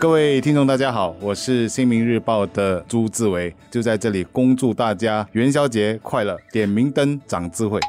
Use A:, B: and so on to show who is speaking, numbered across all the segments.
A: 各位听众，大家好，我是新民日报的朱志伟，就在这里恭祝大家元宵节快乐，点明灯长智慧。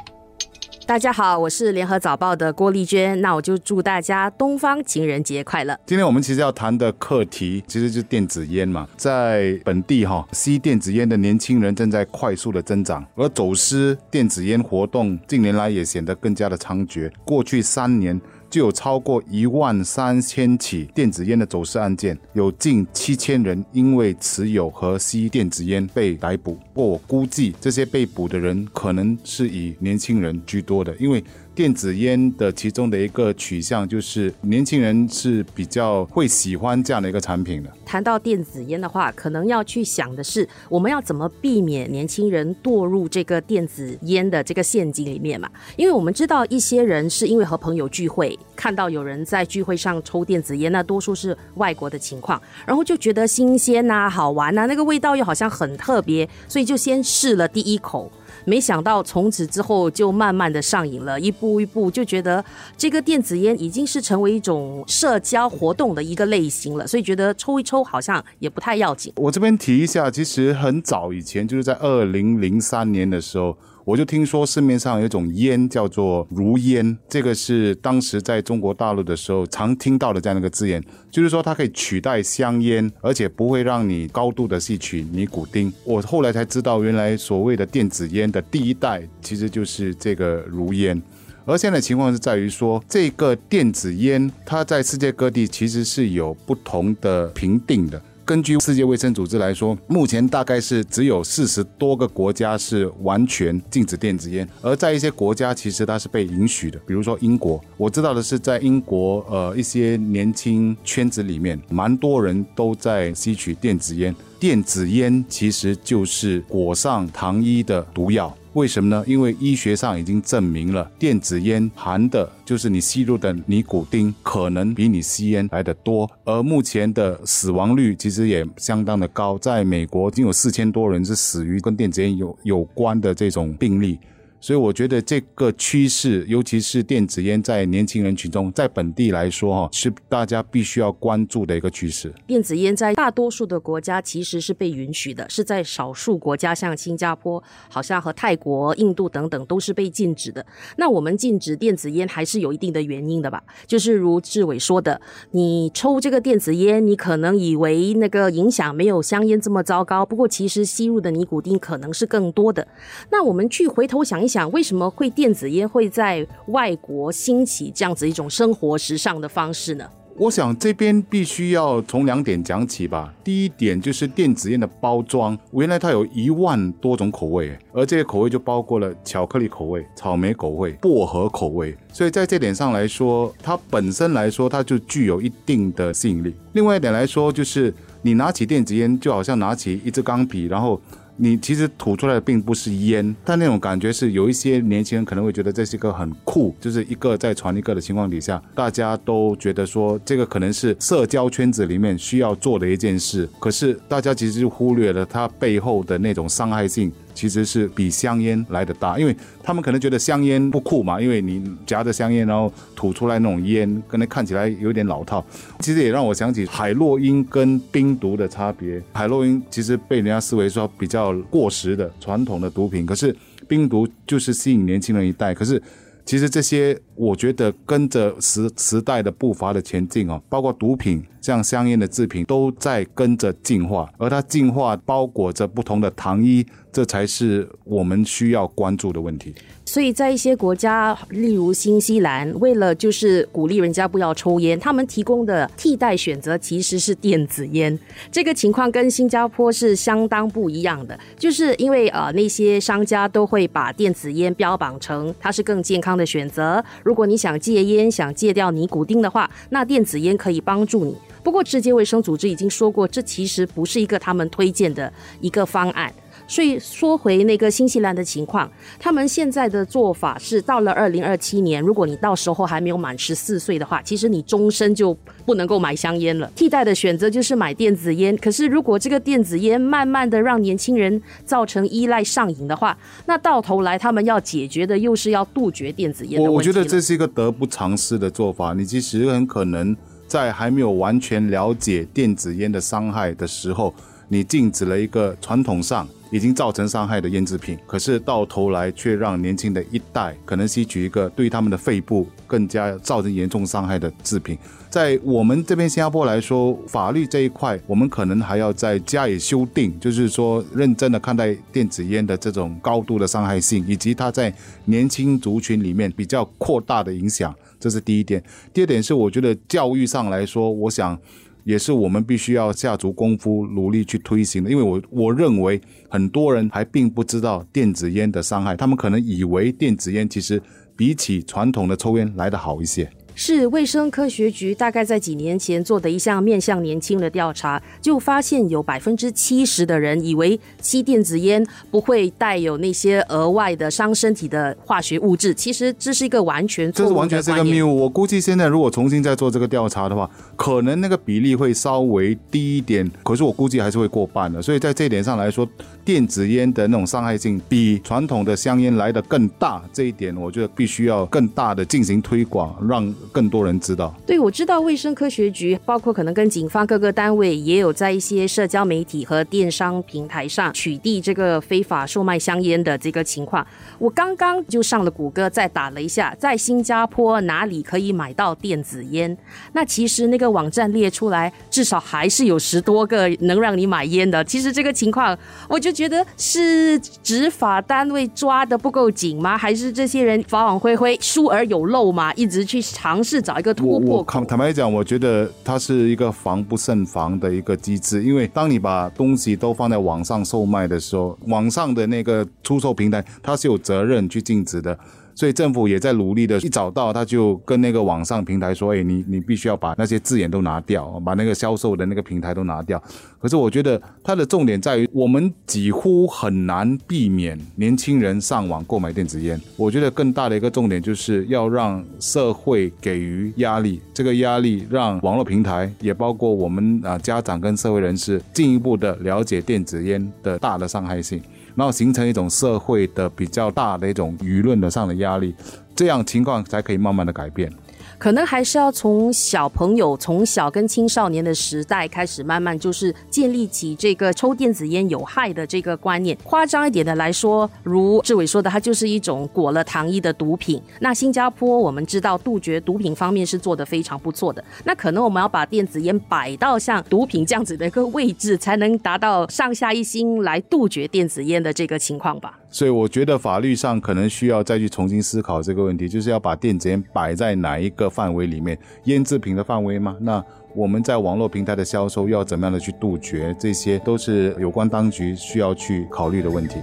B: 大家好，我是联合早报的郭丽娟，那我就祝大家东方情人节快乐。
A: 今天我们其实要谈的课题，其实就是电子烟嘛，在本地哈吸电子烟的年轻人正在快速的增长，而走私电子烟活动近年来也显得更加的猖獗。过去三年。就有超过一万三千起电子烟的走私案件，有近七千人因为持有和吸电子烟被逮捕。不过我估计这些被捕的人可能是以年轻人居多的，因为。电子烟的其中的一个取向就是年轻人是比较会喜欢这样的一个产品的。
B: 谈到电子烟的话，可能要去想的是，我们要怎么避免年轻人堕入这个电子烟的这个陷阱里面嘛？因为我们知道一些人是因为和朋友聚会，看到有人在聚会上抽电子烟，那多数是外国的情况，然后就觉得新鲜呐、好玩呐，那个味道又好像很特别，所以就先试了第一口。没想到从此之后就慢慢的上瘾了，一步一步就觉得这个电子烟已经是成为一种社交活动的一个类型了，所以觉得抽一抽好像也不太要紧。
A: 我这边提一下，其实很早以前就是在二零零三年的时候。我就听说市面上有一种烟叫做如烟，这个是当时在中国大陆的时候常听到的这样的一个字眼，就是说它可以取代香烟，而且不会让你高度的吸取尼古丁。我后来才知道，原来所谓的电子烟的第一代其实就是这个如烟，而现在情况是在于说，这个电子烟它在世界各地其实是有不同的评定的。根据世界卫生组织来说，目前大概是只有四十多个国家是完全禁止电子烟，而在一些国家其实它是被允许的。比如说英国，我知道的是在英国，呃，一些年轻圈子里面，蛮多人都在吸取电子烟。电子烟其实就是裹上糖衣的毒药。为什么呢？因为医学上已经证明了，电子烟含的就是你吸入的尼古丁，可能比你吸烟来的多。而目前的死亡率其实也相当的高，在美国已经有四千多人是死于跟电子烟有有关的这种病例。所以我觉得这个趋势，尤其是电子烟在年轻人群中，在本地来说哈，是大家必须要关注的一个趋势。
B: 电子烟在大多数的国家其实是被允许的，是在少数国家，像新加坡、好像和泰国、印度等等都是被禁止的。那我们禁止电子烟还是有一定的原因的吧？就是如志伟说的，你抽这个电子烟，你可能以为那个影响没有香烟这么糟糕，不过其实吸入的尼古丁可能是更多的。那我们去回头想一。想想为什么会电子烟会在外国兴起这样子一种生活时尚的方式呢？
A: 我想这边必须要从两点讲起吧。第一点就是电子烟的包装，原来它有一万多种口味，而这些口味就包括了巧克力口味、草莓口味、薄荷口味，所以在这点上来说，它本身来说它就具有一定的吸引力。另外一点来说，就是你拿起电子烟，就好像拿起一支钢笔，然后。你其实吐出来的并不是烟，但那种感觉是有一些年轻人可能会觉得这是一个很酷，就是一个在传一个的情况底下，大家都觉得说这个可能是社交圈子里面需要做的一件事，可是大家其实就忽略了它背后的那种伤害性。其实是比香烟来的大，因为他们可能觉得香烟不酷嘛，因为你夹着香烟然后吐出来那种烟，可能看起来有点老套。其实也让我想起海洛因跟冰毒的差别。海洛因其实被人家视为说比较过时的传统的毒品，可是冰毒就是吸引年轻人一代。可是其实这些，我觉得跟着时时代的步伐的前进哦，包括毒品。像香烟的制品都在跟着进化，而它进化包裹着不同的糖衣，这才是我们需要关注的问题。
B: 所以在一些国家，例如新西兰，为了就是鼓励人家不要抽烟，他们提供的替代选择其实是电子烟。这个情况跟新加坡是相当不一样的，就是因为呃那些商家都会把电子烟标榜成它是更健康的选择。如果你想戒烟，想戒掉尼古丁的话，那电子烟可以帮助你。不过，世界卫生组织已经说过，这其实不是一个他们推荐的一个方案。所以说回那个新西兰的情况，他们现在的做法是，到了二零二七年，如果你到时候还没有满十四岁的话，其实你终身就不能够买香烟了。替代的选择就是买电子烟。可是，如果这个电子烟慢慢的让年轻人造成依赖上瘾的话，那到头来他们要解决的又是要杜绝电子烟的
A: 问题。我我觉得这是一个得不偿失的做法。你其实很可能。在还没有完全了解电子烟的伤害的时候，你禁止了一个传统上已经造成伤害的烟制品，可是到头来却让年轻的一代可能吸取一个对他们的肺部更加造成严重伤害的制品。在我们这边新加坡来说，法律这一块，我们可能还要再加以修订，就是说认真的看待电子烟的这种高度的伤害性，以及它在年轻族群里面比较扩大的影响，这是第一点。第二点是，我觉得教育上来说，我想也是我们必须要下足功夫努力去推行的，因为我我认为很多人还并不知道电子烟的伤害，他们可能以为电子烟其实比起传统的抽烟来得好一些。
B: 是卫生科学局大概在几年前做的一项面向年轻的调查，就发现有百分之七十的人以为吸电子烟不会带有那些额外的伤身体的化学物质。其实这是一个完全错误
A: 这是完全是一个谬误。我估计现在如果重新再做这个调查的话，可能那个比例会稍微低一点，可是我估计还是会过半的。所以在这一点上来说，电子烟的那种伤害性比传统的香烟来的更大。这一点我觉得必须要更大的进行推广，让。更多人知道，
B: 对我知道卫生科学局，包括可能跟警方各个单位，也有在一些社交媒体和电商平台上取缔这个非法售卖香烟的这个情况。我刚刚就上了谷歌，再打了一下，在新加坡哪里可以买到电子烟？那其实那个网站列出来，至少还是有十多个能让你买烟的。其实这个情况，我就觉得是执法单位抓的不够紧吗？还是这些人法网恢恢，疏而有漏嘛？一直去尝。尝试找一个突破口。
A: 坦白讲，我觉得它是一个防不胜防的一个机制，因为当你把东西都放在网上售卖的时候，网上的那个出售平台，它是有责任去禁止的。所以政府也在努力的，一找到他就跟那个网上平台说：“哎，你你必须要把那些字眼都拿掉，把那个销售的那个平台都拿掉。”可是我觉得它的重点在于，我们几乎很难避免年轻人上网购买电子烟。我觉得更大的一个重点就是要让社会给予压力，这个压力让网络平台也包括我们啊家长跟社会人士进一步的了解电子烟的大的伤害性。然后形成一种社会的比较大的一种舆论的上的压力，这样情况才可以慢慢的改变。
B: 可能还是要从小朋友从小跟青少年的时代开始，慢慢就是建立起这个抽电子烟有害的这个观念。夸张一点的来说，如志伟说的，它就是一种裹了糖衣的毒品。那新加坡我们知道杜绝毒品方面是做的非常不错的。那可能我们要把电子烟摆到像毒品这样子的一个位置，才能达到上下一心来杜绝电子烟的这个情况吧。
A: 所以我觉得法律上可能需要再去重新思考这个问题，就是要把电子烟摆在哪一个范围里面，腌制品的范围吗？那我们在网络平台的销售要怎么样的去杜绝？这些都是有关当局需要去考虑的问题。